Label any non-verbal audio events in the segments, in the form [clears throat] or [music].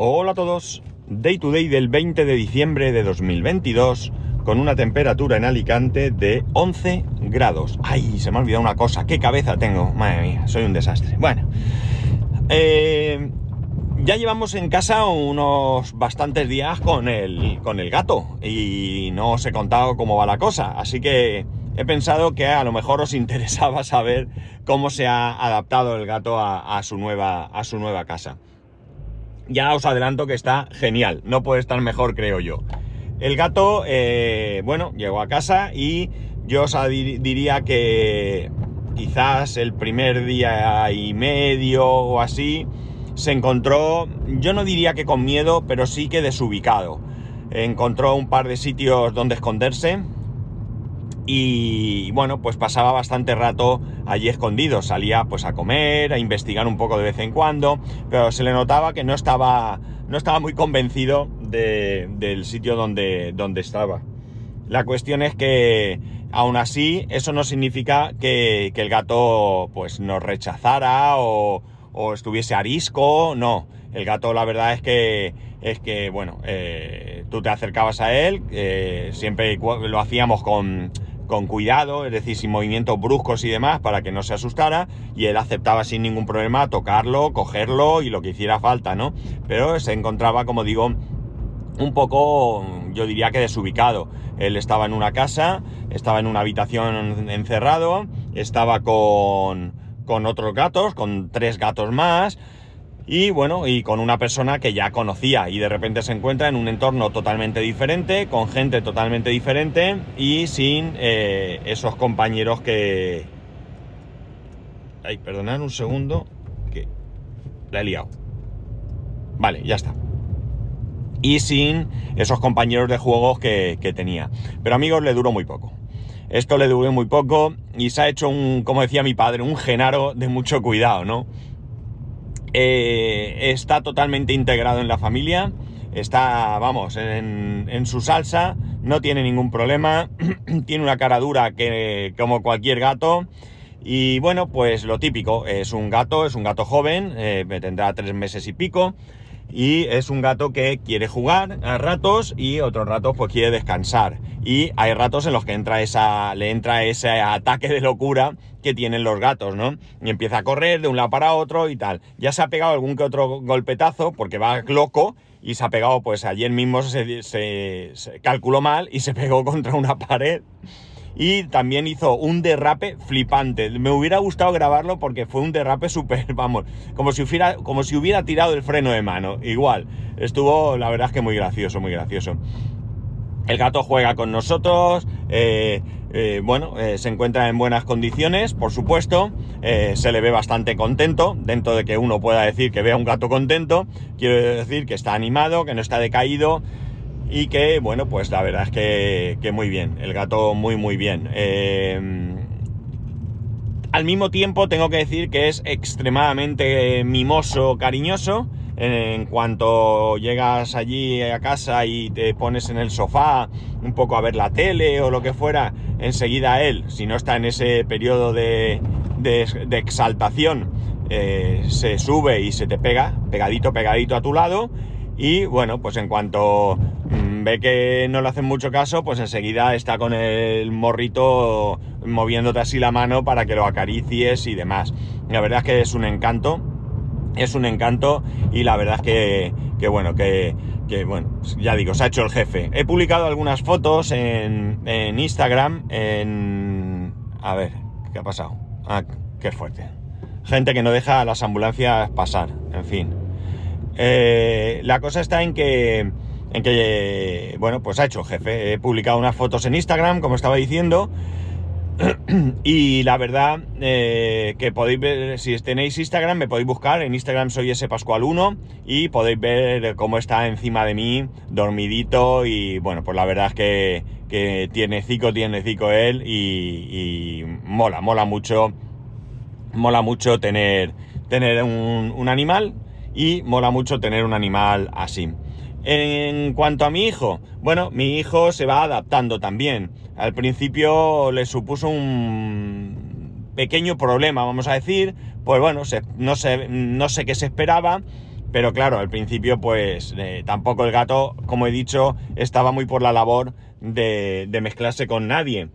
Hola a todos. Day to day del 20 de diciembre de 2022 con una temperatura en Alicante de 11 grados. Ay, se me ha olvidado una cosa. ¿Qué cabeza tengo? Madre mía, soy un desastre. Bueno, eh, ya llevamos en casa unos bastantes días con el, con el gato y no os he contado cómo va la cosa. Así que he pensado que a lo mejor os [laughs] interesaba saber cómo se ha adaptado el gato a, su, nueva, a su nueva casa ya os adelanto que está genial, no puede estar mejor creo yo. El gato, eh, bueno, llegó a casa y yo os diría que quizás el primer día y medio o así se encontró, yo no diría que con miedo, pero sí que desubicado. Encontró un par de sitios donde esconderse, y bueno, pues pasaba bastante rato allí escondido, salía pues a comer, a investigar un poco de vez en cuando, pero se le notaba que no estaba, no estaba muy convencido del sitio donde, donde estaba. La cuestión es que aún así eso no significa que, el gato pues nos rechazara o, estuviese arisco, no. El gato la verdad es que es que bueno, eh, tú te acercabas a él, eh, siempre lo hacíamos con, con cuidado, es decir, sin movimientos bruscos y demás, para que no se asustara, y él aceptaba sin ningún problema tocarlo, cogerlo y lo que hiciera falta, ¿no? Pero se encontraba, como digo, un poco, yo diría que desubicado. Él estaba en una casa, estaba en una habitación encerrado, estaba con, con otros gatos, con tres gatos más, y bueno, y con una persona que ya conocía y de repente se encuentra en un entorno totalmente diferente, con gente totalmente diferente y sin eh, esos compañeros que... Ay, perdonad un segundo, que la he liado. Vale, ya está. Y sin esos compañeros de juegos que, que tenía. Pero amigos, le duró muy poco. Esto le duró muy poco y se ha hecho un, como decía mi padre, un genaro de mucho cuidado, ¿no? Eh, está totalmente integrado en la familia, está, vamos, en, su salsa, no tiene ningún problema, [clears throat] tiene una cara dura que, como cualquier gato. Y bueno, pues lo típico, es un gato, es un gato joven, eh, tendrá tres meses y pico, y es un gato que quiere jugar a ratos y otros ratos pues quiere descansar. Y hay ratos en los que entra esa, le entra ese ataque de locura que tienen los gatos, ¿no? Y empieza a correr de un lado para otro y tal. Ya se ha pegado algún que otro golpetazo porque va loco y se ha pegado, pues ayer mismo se, se calculó mal y se pegó contra una pared y también hizo un derrape flipante. Me hubiera gustado grabarlo porque fue un derrape [laughs] súper, vamos, como si, hubiera, como si hubiera tirado el freno de mano. Igual, estuvo la verdad es que muy gracioso, muy gracioso. El gato juega con nosotros, eh, eh, bueno, eh, se encuentra en buenas condiciones, por supuesto, se le ve bastante contento, dentro de que uno pueda decir que vea un gato contento, quiero decir que está animado, que no está decaído, y que, bueno, pues la verdad es que, muy bien, el gato muy, muy bien. Eh, al mismo tiempo tengo que decir que es extremadamente mimoso, cariñoso. En cuanto llegas allí a casa y te pones en el sofá un poco a ver la tele o lo que fuera, enseguida él, si no está en ese periodo de, exaltación, eh, se sube y se te pega, pegadito, pegadito a tu lado. Y bueno, pues en cuanto Mm, ve que no le hacen mucho caso, pues enseguida está con el morrito moviéndote así la mano para que lo acaricies y demás. La verdad es que es un encanto, es un encanto y la verdad es que, bueno, que, bueno, ya digo, se ha hecho el jefe. He publicado algunas fotos en, Instagram, en... A ver, ¿qué ha pasado? Ah, qué fuerte. Gente que no deja a las ambulancias pasar, en fin. Eh, la cosa está en que en que, bueno, pues ha hecho jefe. He publicado unas fotos en Instagram, como estaba diciendo, [clears throat] y la verdad eh, que podéis ver, si tenéis Instagram, me podéis buscar, en Instagram soy ese Pascual1 y podéis ver cómo está encima de mí, dormidito, y bueno, pues la verdad es que, que tiene cico, tiene cico él, y, mola, mola mucho, mola mucho tener, tener un, un animal, y mola mucho tener un animal así. En cuanto a mi hijo, bueno, mi hijo se va adaptando también. Al principio le supuso un pequeño problema, vamos a decir, pues bueno, no, sé, no sé qué se esperaba, pero claro, al principio pues eh, tampoco el gato, como he dicho, estaba muy por la labor de, de mezclarse con nadie.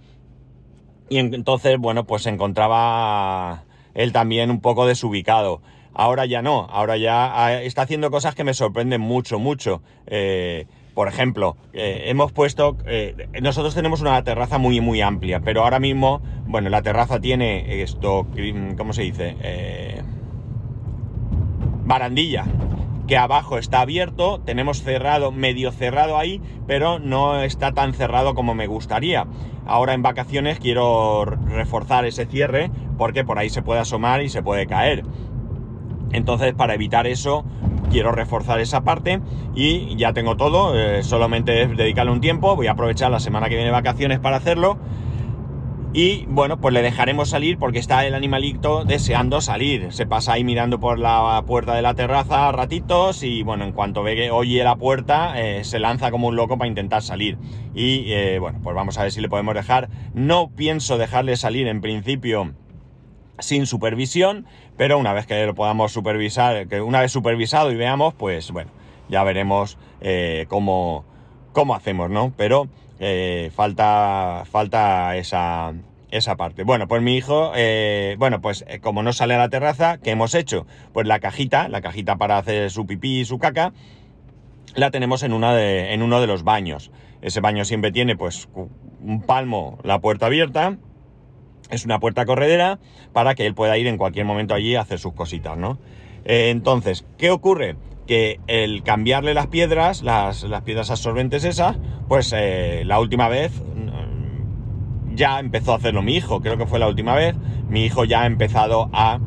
Y entonces, bueno, pues se encontraba él también un poco desubicado. Ahora ya no, ahora ya ah, está haciendo cosas que me sorprenden mucho, mucho. Eh, por ejemplo, eh, hemos puesto, eh, nosotros tenemos una terraza muy, muy amplia, pero ahora mismo, bueno, la terraza tiene esto, ¿cómo se dice? Barandilla, que abajo está abierto, tenemos cerrado, medio cerrado ahí, pero no está tan cerrado como me gustaría. Ahora en vacaciones quiero reforzar ese cierre porque por ahí se puede asomar y se puede caer. Entonces, para evitar eso, quiero reforzar esa parte y ya tengo todo, eh, solamente dedicarle un tiempo, voy a aprovechar la semana que viene vacaciones para hacerlo y bueno, pues le dejaremos salir porque está el animalito deseando salir, se pasa ahí mirando por la puerta de la terraza ratitos y bueno, en cuanto ve que oye la puerta, eh, se lanza como un loco para intentar salir. Y eh, bueno, pues vamos a ver si le podemos dejar, no pienso dejarle salir en principio sin supervisión, pero una vez que lo podamos supervisar, que una vez supervisado y veamos, pues bueno, ya veremos eh, cómo, cómo, hacemos, ¿no? Pero eh, falta, falta esa, esa parte. Bueno, pues mi hijo, eh, bueno, pues como no sale a la terraza, ¿qué hemos hecho? Pues la cajita, la cajita para hacer su pipí y su caca, la tenemos en, una de, en uno de los baños. Ese baño siempre tiene pues un palmo la puerta abierta es una puerta corredera para que él pueda ir en cualquier momento allí a hacer sus cositas, ¿no? Eh, entonces, ¿qué ocurre? Que el cambiarle las piedras, las, piedras absorbentes esas, pues eh, la última vez mm, ya empezó a hacerlo mi hijo, creo que fue la última vez, mi hijo ya ha empezado a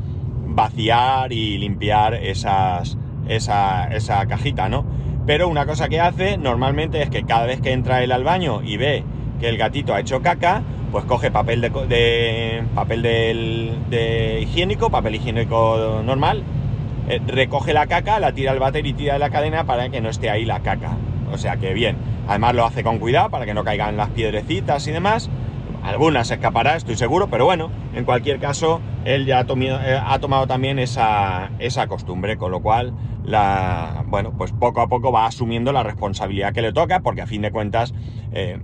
vaciar y limpiar esas, esa, esa cajita, ¿no? Pero una cosa que hace normalmente es que cada vez que entra él al baño y ve que el gatito ha hecho caca, pues coge papel de, papel de higiénico, papel higiénico normal, eh, recoge la caca, la tira al váter y tira de la cadena para que no esté ahí la caca. O sea que bien, además lo hace con cuidado para que no caigan las piedrecitas y demás. Algunas escapará, estoy seguro, pero bueno, en cualquier caso, él ya ha, eh, tomado, también esa, esa, costumbre, con lo cual, la, bueno, pues poco a poco va asumiendo la responsabilidad que le toca, porque a fin de cuentas, eh,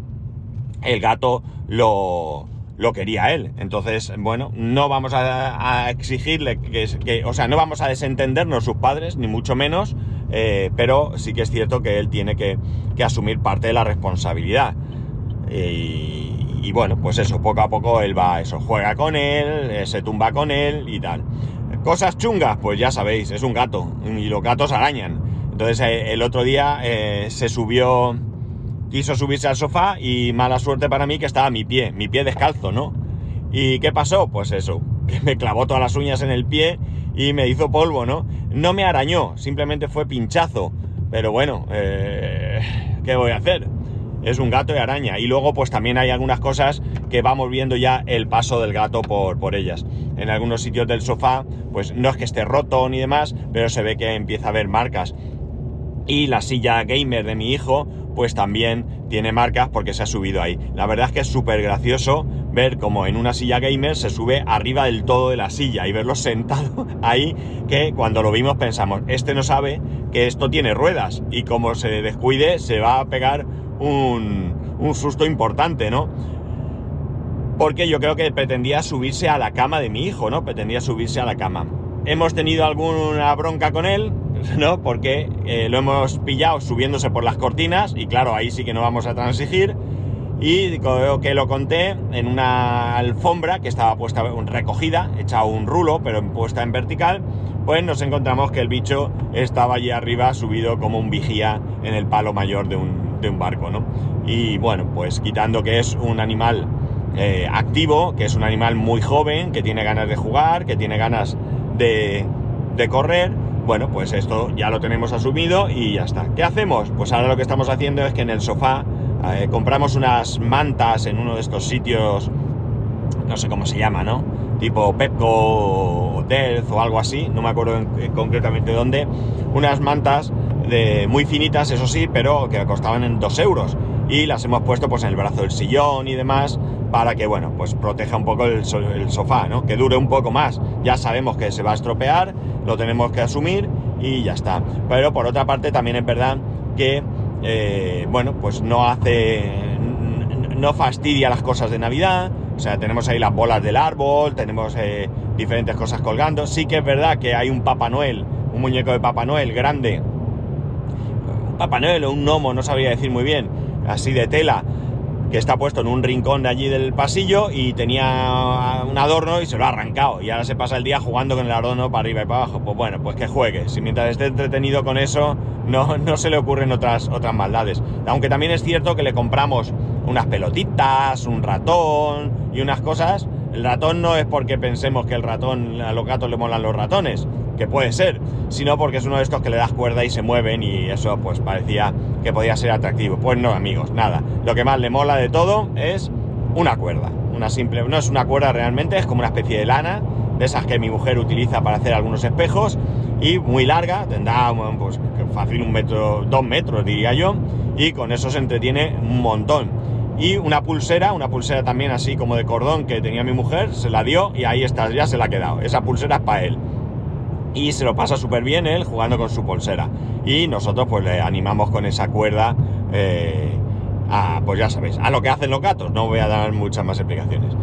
el gato lo, lo quería él. Entonces, bueno, no vamos a, exigirle que, o sea, no vamos a desentendernos sus padres, ni mucho menos, eh, pero sí que es cierto que él tiene que, asumir parte de la responsabilidad. Y, bueno, pues eso, poco a poco él va, eso, juega con él, eh, se tumba con él y tal. Cosas chungas, pues ya sabéis, es un gato y los gatos arañan. Entonces eh, el otro día se subió quiso subirse al sofá y mala suerte para mí que estaba mi pie, mi pie descalzo, ¿no? ¿Y qué pasó? Pues eso, [laughs] que me clavó todas las uñas en el pie y me hizo polvo, ¿no? No me arañó, simplemente fue pinchazo. Pero bueno, eh, ¿qué voy a hacer? Es un gato de araña. Y luego pues también hay algunas cosas que vamos viendo ya el paso del gato por, por ellas. En algunos sitios del sofá, pues no es que esté roto ni demás, pero se ve que empieza a haber marcas. Y la silla gamer de mi hijo, pues también tiene marcas porque se ha subido ahí. La verdad es que es súper gracioso ver como en una silla gamer se sube arriba del todo de la silla y verlo [laughs] sentado ahí que cuando lo vimos pensamos, este no sabe que esto tiene ruedas y como se descuide se va a pegar un, un susto importante, ¿no? Porque yo creo que pretendía subirse a la cama de mi hijo, ¿no? Pretendía subirse a la cama. Hemos tenido alguna bronca con él, [laughs] ¿no? Porque eh, lo hemos pillado subiéndose por las cortinas y claro, ahí sí que no vamos a transigir. Y creo que lo conté en una alfombra que estaba puesta recogida, hecha un rulo, pero puesta en vertical, pues nos encontramos que el bicho estaba allí arriba subido como un vigía en el palo mayor de un, barco, ¿no? Y bueno, pues quitando que es un animal eh, activo, que es un animal muy joven, que tiene ganas de jugar, que tiene ganas de, de correr, bueno, pues esto ya lo tenemos asumido y ya está. ¿Qué hacemos? Pues ahora lo que estamos haciendo es que en el sofá eh, compramos unas mantas en uno de estos sitios, no sé cómo se llama, ¿no? Tipo Pepco o o algo así, no me acuerdo concretamente dónde. Unas mantas de, muy finitas, eso sí, pero que costaban en 2 euros. Y las hemos puesto pues en el brazo del sillón y demás para que, bueno, pues proteja un poco el, sofá, ¿no? Que dure un poco más. Ya sabemos que se va a estropear, lo tenemos que asumir y ya está. Pero por otra parte también es verdad que, eh, bueno, pues no hace, no fastidia las cosas de Navidad, o sea, tenemos ahí las bolas del árbol, tenemos eh, diferentes cosas colgando. Sí que es verdad que hay un Papá Noel, un muñeco de Papá Noel grande, un Papá Noel o un gnomo, no sabría decir muy bien, así de tela, que está puesto en un rincón de allí del pasillo y tenía un adorno y se lo ha arrancado. Y ahora se pasa el día jugando con el adorno para arriba y para abajo. Pues bueno, pues que juegue. Si mientras esté entretenido con eso, no, no se le ocurren otras, otras maldades. Aunque también es cierto que le compramos unas pelotitas, un ratón y unas cosas. El ratón no es porque pensemos que el ratón, a los gatos le molan los ratones, que puede ser, sino porque es uno de estos que le das cuerda y se mueven y eso pues parecía que podía ser atractivo. Pues no, amigos, nada. Lo que más le mola de todo es una cuerda. Una simple, no es una cuerda realmente, es como una especie de lana, de esas que mi mujer utiliza para hacer algunos espejos, y muy larga, tendrá pues fácil un metro, dos metros diría yo, y con eso se entretiene un montón. Y una pulsera, una pulsera también así como de cordón que tenía mi mujer, se la dio y ahí está, ya se la ha quedado. Esa pulsera es para él y se lo pasa súper bien él jugando con su pulsera. Y nosotros pues le animamos con esa cuerda eh, a, pues ya sabéis, a lo que hacen los gatos. No voy a dar muchas más explicaciones.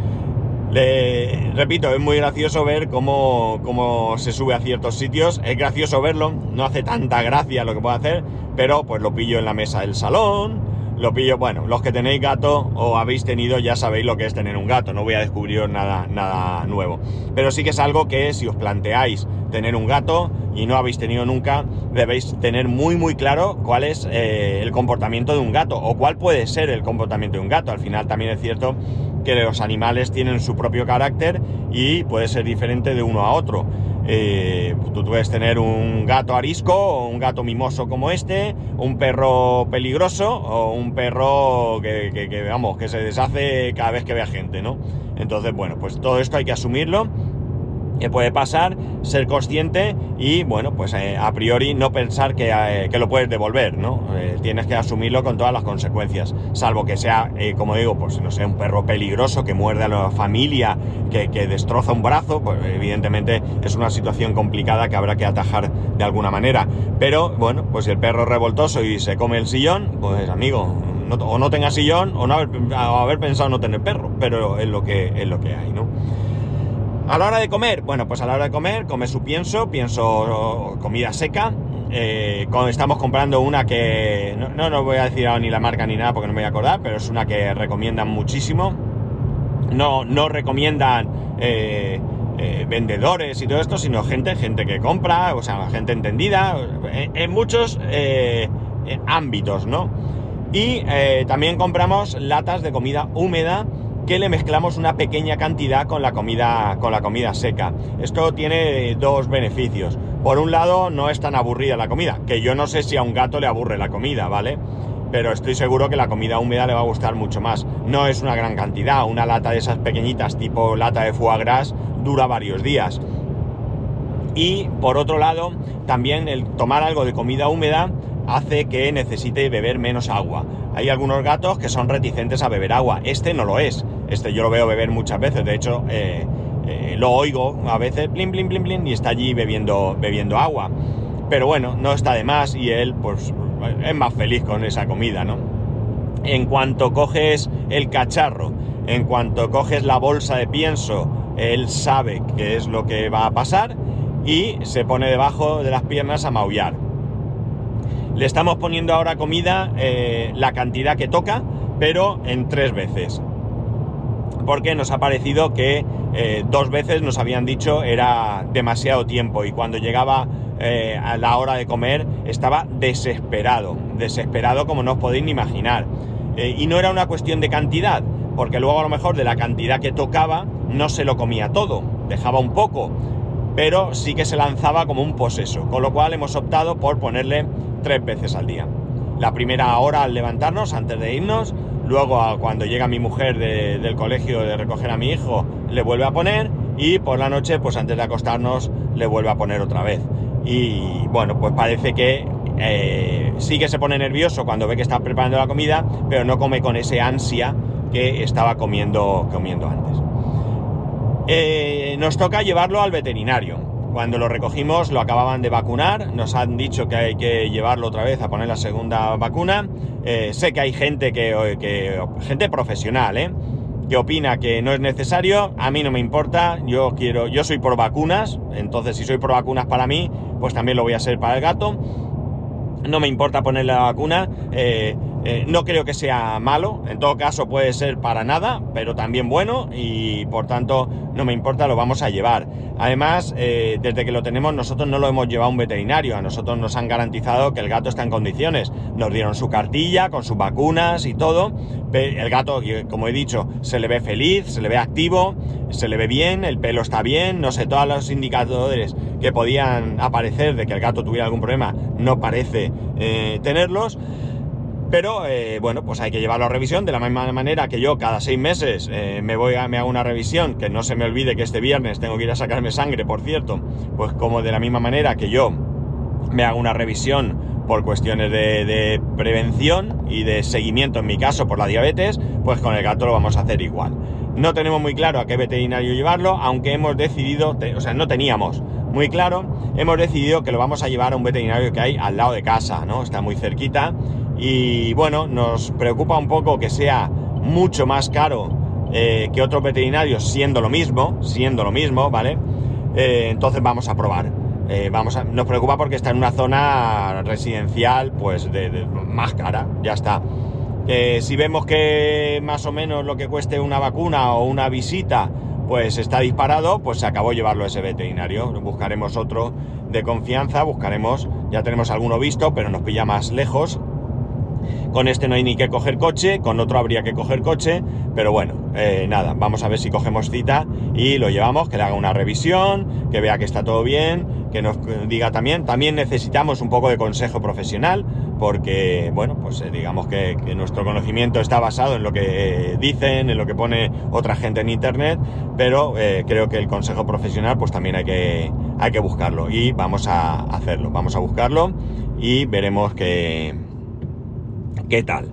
Le, repito, es muy gracioso ver cómo, cómo, se sube a ciertos sitios. Es gracioso verlo, no hace tanta gracia lo que puede hacer, pero pues lo pillo en la mesa del salón, lo pillo, bueno, los que tenéis gato o habéis tenido ya sabéis lo que es tener un gato, no voy a descubrir nada, nada nuevo. Pero sí que es algo que si os planteáis tener un gato y no habéis tenido nunca, debéis tener muy muy claro cuál es eh, el comportamiento de un gato o cuál puede ser el comportamiento de un gato. Al final también es cierto que los animales tienen su propio carácter y puede ser diferente de uno a otro. Eh, tú puedes tener un gato arisco o un gato mimoso como este, un perro peligroso o un perro que, vamos, que se deshace cada vez que ve a gente, ¿no? Entonces, bueno, pues todo esto hay que asumirlo que puede pasar, ser consciente y, bueno, pues eh, a priori no pensar que, eh, que, lo puedes devolver, ¿no? Eh, tienes que asumirlo con todas las consecuencias, salvo que sea, como digo, pues no sé, un perro peligroso que muerde a la familia, que, que, destroza un brazo, pues evidentemente es una situación complicada que habrá que atajar de alguna manera. Pero, bueno, pues si el perro es revoltoso y se come el sillón, pues amigo, o no tenga sillón o no haber, haber pensado no tener perro, pero es lo que, es lo que hay, ¿no? A la hora de comer, bueno, pues a la hora de comer, come su pienso, pienso comida seca. Eh, estamos comprando una que no, no, voy a decir ni la marca ni nada porque no me voy a acordar, pero es una que recomiendan muchísimo. No, no recomiendan eh, eh, vendedores y todo esto, sino gente, gente que compra, o sea, gente entendida, en, muchos ámbitos, ¿no? Y también compramos latas de comida húmeda que le mezclamos una pequeña cantidad con la comida, con la comida seca. Esto tiene dos beneficios. Por un lado, no es tan aburrida la comida, que yo no sé si a un gato le aburre la comida, ¿vale? Pero estoy seguro que la comida húmeda le va a gustar mucho más. No es una gran cantidad, una lata de esas pequeñitas tipo lata de foie gras dura varios días. Y por otro lado, también el tomar algo de comida húmeda hace que necesite beber menos agua. Hay algunos gatos que son reticentes a beber agua. Este no lo es. Este yo lo veo beber muchas veces, de hecho eh, eh, lo oigo a veces, blin, blin, blin, blin, y está allí bebiendo, bebiendo agua. Pero bueno, no está de más y él pues es más feliz con esa comida, ¿no? En cuanto coges el cacharro, en cuanto coges la bolsa de pienso, él sabe qué es lo que va a pasar y se pone debajo de las piernas a maullar. Le estamos poniendo ahora comida eh, la cantidad que toca, pero en tres veces porque nos ha parecido que eh, dos veces nos habían dicho era demasiado tiempo y cuando llegaba eh, a la hora de comer estaba desesperado, desesperado como no os podéis ni imaginar. Y no era una cuestión de cantidad, porque luego a lo mejor de la cantidad que tocaba no se lo comía todo, dejaba un poco, pero sí que se lanzaba como un poseso, con lo cual hemos optado por ponerle tres veces al día. La primera hora al levantarnos, antes de irnos, Luego, cuando llega mi mujer del colegio de recoger a mi hijo, le vuelve a poner. Y por la noche, pues antes de acostarnos, le vuelve a poner otra vez. Y bueno, pues parece que eh, sí que se pone nervioso cuando ve que está preparando la comida, pero no come con ese ansia que estaba comiendo, comiendo antes. Eh, nos toca llevarlo al veterinario. Cuando lo recogimos lo acababan de vacunar, nos han dicho que hay que llevarlo otra vez a poner la segunda vacuna. Eh, sé que hay gente que, que gente profesional, ¿eh? que opina que no es necesario, a mí no me importa, yo quiero, yo soy por vacunas, entonces si soy por vacunas para mí, pues también lo voy a ser para el gato. No me importa poner la vacuna, eh, eh, no creo que sea malo, en todo caso puede ser para nada, pero también bueno y por tanto no me importa, lo vamos a llevar. Además, eh, desde que lo tenemos nosotros no lo hemos llevado a un veterinario, a nosotros nos han garantizado que el gato está en condiciones. Nos dieron su cartilla con sus vacunas y todo. El gato, como he dicho, se le ve feliz, se le ve activo, se le ve bien, el pelo está bien, no sé, todos los indicadores que podían aparecer de que el gato tuviera algún problema no parece eh, tenerlos. Pero eh, bueno, pues hay que llevarlo a revisión de la misma manera que yo cada seis meses eh, me voy a me hago una revisión, que no se me olvide que este viernes tengo que ir a sacarme sangre, por cierto, pues como de la misma manera que yo me hago una revisión por cuestiones de, de, prevención y de seguimiento en mi caso por la diabetes, pues con el gato lo vamos a hacer igual. No tenemos muy claro a qué veterinario llevarlo, aunque hemos decidido, o sea, no teníamos muy claro, hemos decidido que lo vamos a llevar a un veterinario que hay al lado de casa, ¿no? Está muy cerquita y bueno, nos preocupa un poco que sea mucho más caro eh, que otros veterinarios siendo lo mismo, siendo lo mismo, ¿vale? Eh, entonces vamos a probar. Eh, vamos nos preocupa porque está en una zona residencial, pues de más cara, ya está. si vemos que más o menos lo que cueste una vacuna o una visita, pues está disparado, pues se acabó llevarlo a ese veterinario. Buscaremos otro de confianza, buscaremos, ya tenemos alguno visto, pero nos pilla más lejos con este no hay ni que coger coche, con otro habría que coger coche, pero bueno, eh, nada, vamos a ver si cogemos cita y lo llevamos, que le haga una revisión, que vea que está todo bien, que nos diga también, también necesitamos un poco de consejo profesional, porque, bueno, pues eh, digamos que, nuestro conocimiento está basado en lo que dicen, en lo que pone otra gente en internet, pero eh, creo que el consejo profesional pues también hay que, hay que buscarlo y vamos a hacerlo, vamos a buscarlo y veremos que qué tal.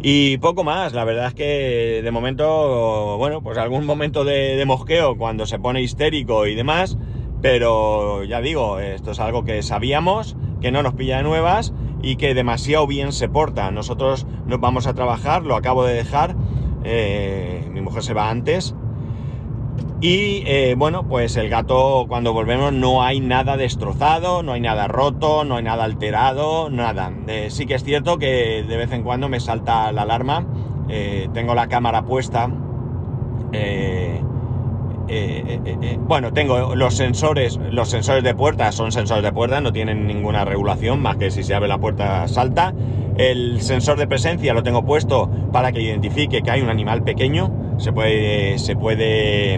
Y poco más, la verdad es que de momento, bueno, pues algún momento de, mosqueo cuando se pone histérico y demás, pero ya digo, esto es algo que sabíamos, que no nos pilla de nuevas y que demasiado bien se porta. Nosotros nos vamos a trabajar, lo acabo de dejar, eh, mi mujer se va antes, y eh, bueno, pues el gato cuando volvemos no hay nada destrozado, no hay nada roto, no hay nada alterado, nada. Eh, sí que es cierto que de vez en cuando me salta la alarma. Eh, tengo la cámara puesta. bueno, tengo los sensores, los sensores de puerta son sensores de puerta, no tienen ninguna regulación, más que si se abre la puerta salta. El sensor de presencia lo tengo puesto para que identifique que hay un animal pequeño. Se puede, se puede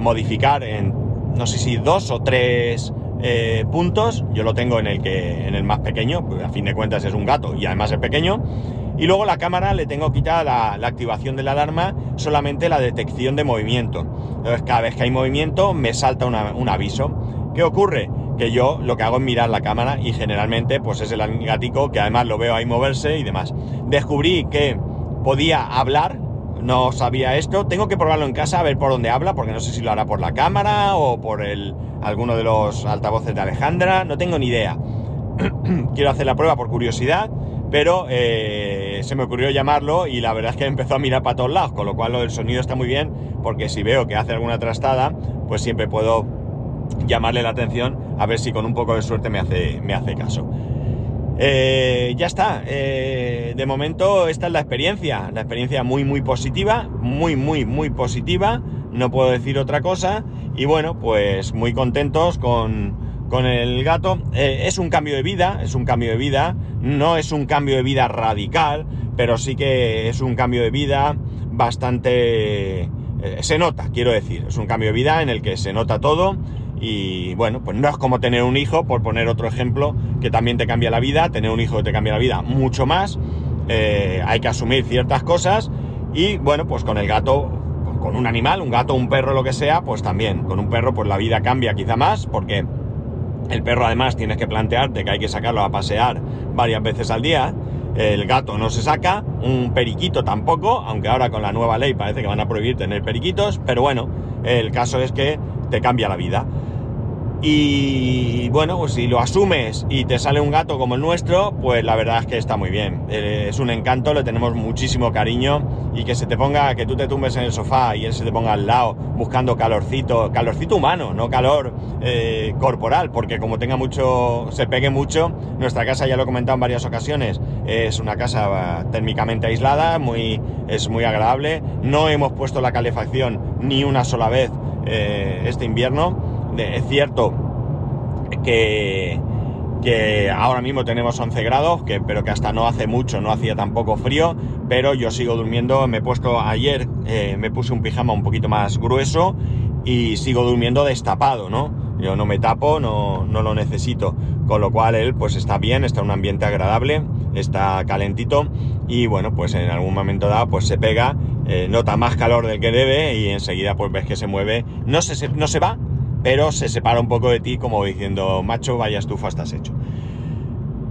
modificar en, no sé si dos o tres eh, puntos. Yo lo tengo en el que en el más pequeño, pues a fin de cuentas es un gato y además es pequeño. Y luego la cámara le tengo quitada la, la, activación de la alarma, solamente la detección de movimiento. Entonces cada vez que hay movimiento me salta un aviso. ¿Qué ocurre? Que yo lo que hago es mirar la cámara y generalmente pues es el gatico que además lo veo ahí moverse y demás. Descubrí que podía hablar no sabía esto. Tengo que probarlo en casa a ver por dónde habla, porque no sé si lo hará por la cámara o por el, alguno de los altavoces de Alejandra. No tengo ni idea. [clears throat] Quiero hacer la prueba por curiosidad, pero eh, se me ocurrió llamarlo y la verdad es que [laughs] empezó a mirar para todos lados, con lo cual del sonido está muy bien, porque si veo que hace alguna trastada, pues siempre puedo llamarle la atención a ver si con un poco de suerte me hace, me hace caso. Eh, ya está. Eh, de momento esta es la experiencia. La experiencia muy, muy positiva. Muy, muy, muy positiva. No puedo decir otra cosa. Y bueno, pues muy contentos con, con el gato. Eh, es un cambio de vida. Es un cambio de vida. No es un cambio de vida radical. Pero sí que es un cambio de vida bastante... se nota, quiero decir. Es un cambio de vida en el que se nota todo y bueno, pues no es como tener un hijo, por poner otro ejemplo, que también te cambia la vida, tener un hijo que te cambia la vida mucho más, eh, hay que asumir ciertas cosas y bueno, pues con el gato, con un animal, un gato, un perro, lo que sea, pues también, con un perro pues la vida cambia quizá más porque el perro además tienes que plantearte que hay que sacarlo a pasear varias veces al día, el gato no se saca, un periquito tampoco, aunque ahora con la nueva ley parece que van a prohibir tener periquitos, pero bueno, el caso es que te cambia la vida. Y bueno, pues si lo asumes y te sale un gato como el nuestro, pues la verdad es que está muy bien. Eh, es un encanto, le tenemos muchísimo cariño y que se te ponga, que tú te tumbes en el sofá y él se te ponga al lado buscando calorcito, calorcito humano, no calor eh, corporal, porque como tenga mucho, se pegue mucho, nuestra casa ya lo he comentado en varias ocasiones, es una casa térmicamente aislada, muy, es muy agradable. No hemos puesto la calefacción ni una sola vez eh, este invierno es cierto que, ahora mismo tenemos 11 grados, pero que hasta no hace mucho no hacía tampoco frío, pero yo sigo durmiendo, me he puesto ayer, eh, me puse un pijama un poquito más grueso y sigo durmiendo destapado, ¿no? Yo no me tapo, no, no lo necesito, con lo cual él pues está bien, está en un ambiente agradable, está calentito y bueno, pues en algún momento dado pues se pega, eh, nota más calor del que debe y enseguida pues ves que se mueve, no se va, pero se separa un poco de ti como diciendo, macho, vaya estufa estás hecho.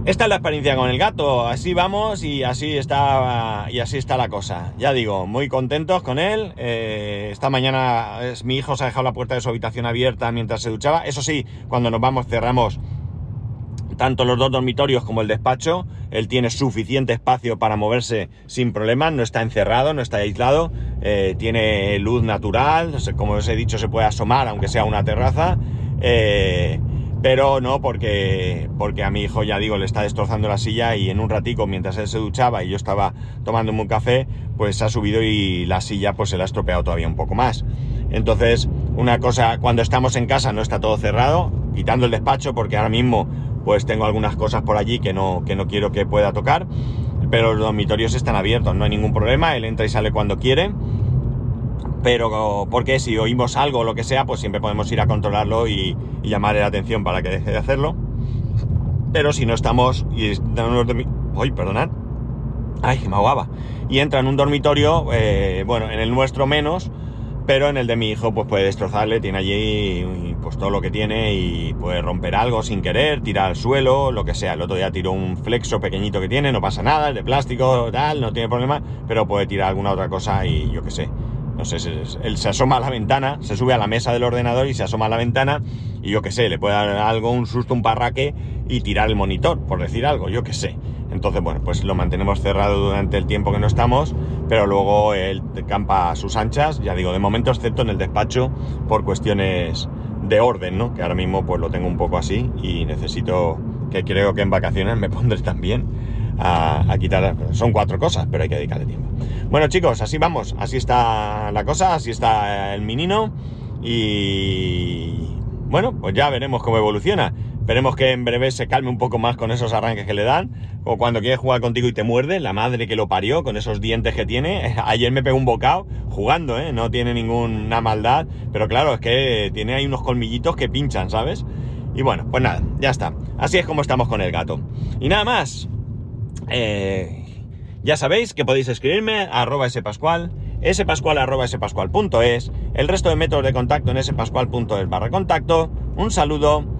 Esta es la experiencia con el gato, así vamos y así está y así está la cosa. Ya digo, muy contentos con él. Eh, esta mañana mi hijo se ha dejado la puerta de su habitación abierta mientras se duchaba. Eso sí, cuando nos vamos cerramos tanto los dos dormitorios como el despacho. Él tiene suficiente espacio para moverse sin problemas, no está encerrado, no está aislado, eh, tiene luz natural, como os he dicho, se puede asomar aunque sea una terraza. Eh, pero no porque, porque a mi hijo, ya digo, le está destrozando la silla y en un ratico, mientras él se duchaba y yo estaba tomándome un café, pues se ha subido y la silla pues se la ha estropeado todavía un poco más. Entonces, una cosa, cuando estamos en casa no está todo cerrado, quitando el despacho porque ahora mismo pues tengo algunas cosas por allí que no, que no quiero que pueda tocar, pero los dormitorios están abiertos, no hay ningún problema, él entra y sale cuando quiere, pero porque si oímos algo o lo que sea, pues siempre podemos ir a controlarlo y, llamarle la atención para que deje de hacerlo. Pero si no estamos y ¡Uy, perdonad! ¡Ay, que me ahogaba! Y entra en un dormitorio, eh, bueno, en el nuestro menos, pero en el de mi hijo pues puede destrozarle, tiene allí pues todo lo que tiene y puede romper algo sin querer, tirar al suelo, lo que sea. El otro día tiró un flexo pequeñito que tiene, no pasa nada, es de plástico, tal, no tiene problema, pero puede tirar alguna otra cosa y yo qué sé. No sé, él se asoma a la ventana, se sube a la mesa del ordenador y se asoma a la ventana y yo qué sé, le puede dar algo, un susto, un parraque y tirar el monitor, por decir algo, yo qué sé. Entonces, bueno, pues lo mantenemos cerrado durante el tiempo que no estamos, pero luego él campa a sus anchas, ya digo, de momento, excepto en el despacho, por cuestiones de orden, ¿no? Que ahora mismo pues lo tengo un poco así y necesito, que creo que en vacaciones me [laughs] pondré también a, quitar, son cuatro cosas, pero hay que dedicarle tiempo. Bueno chicos, así vamos, así está la cosa, así está el menino y bueno, pues ya veremos cómo evoluciona. Esperemos que en breve se calme un poco más con esos arranques que le dan. O cuando quiere jugar contigo y te muerde, la madre que lo parió, con esos dientes que tiene. [laughs] Ayer me pegó un bocado jugando, ¿eh? No tiene ninguna maldad. Pero claro, es que tiene ahí unos colmillitos que pinchan, ¿sabes? Y bueno, pues nada, ya está. Así es como estamos con el gato. Y nada más. Eh, ya sabéis que podéis escribirme a arroba spascual, spascual el resto de métodos de contacto en spascual.es barra contacto. Un saludo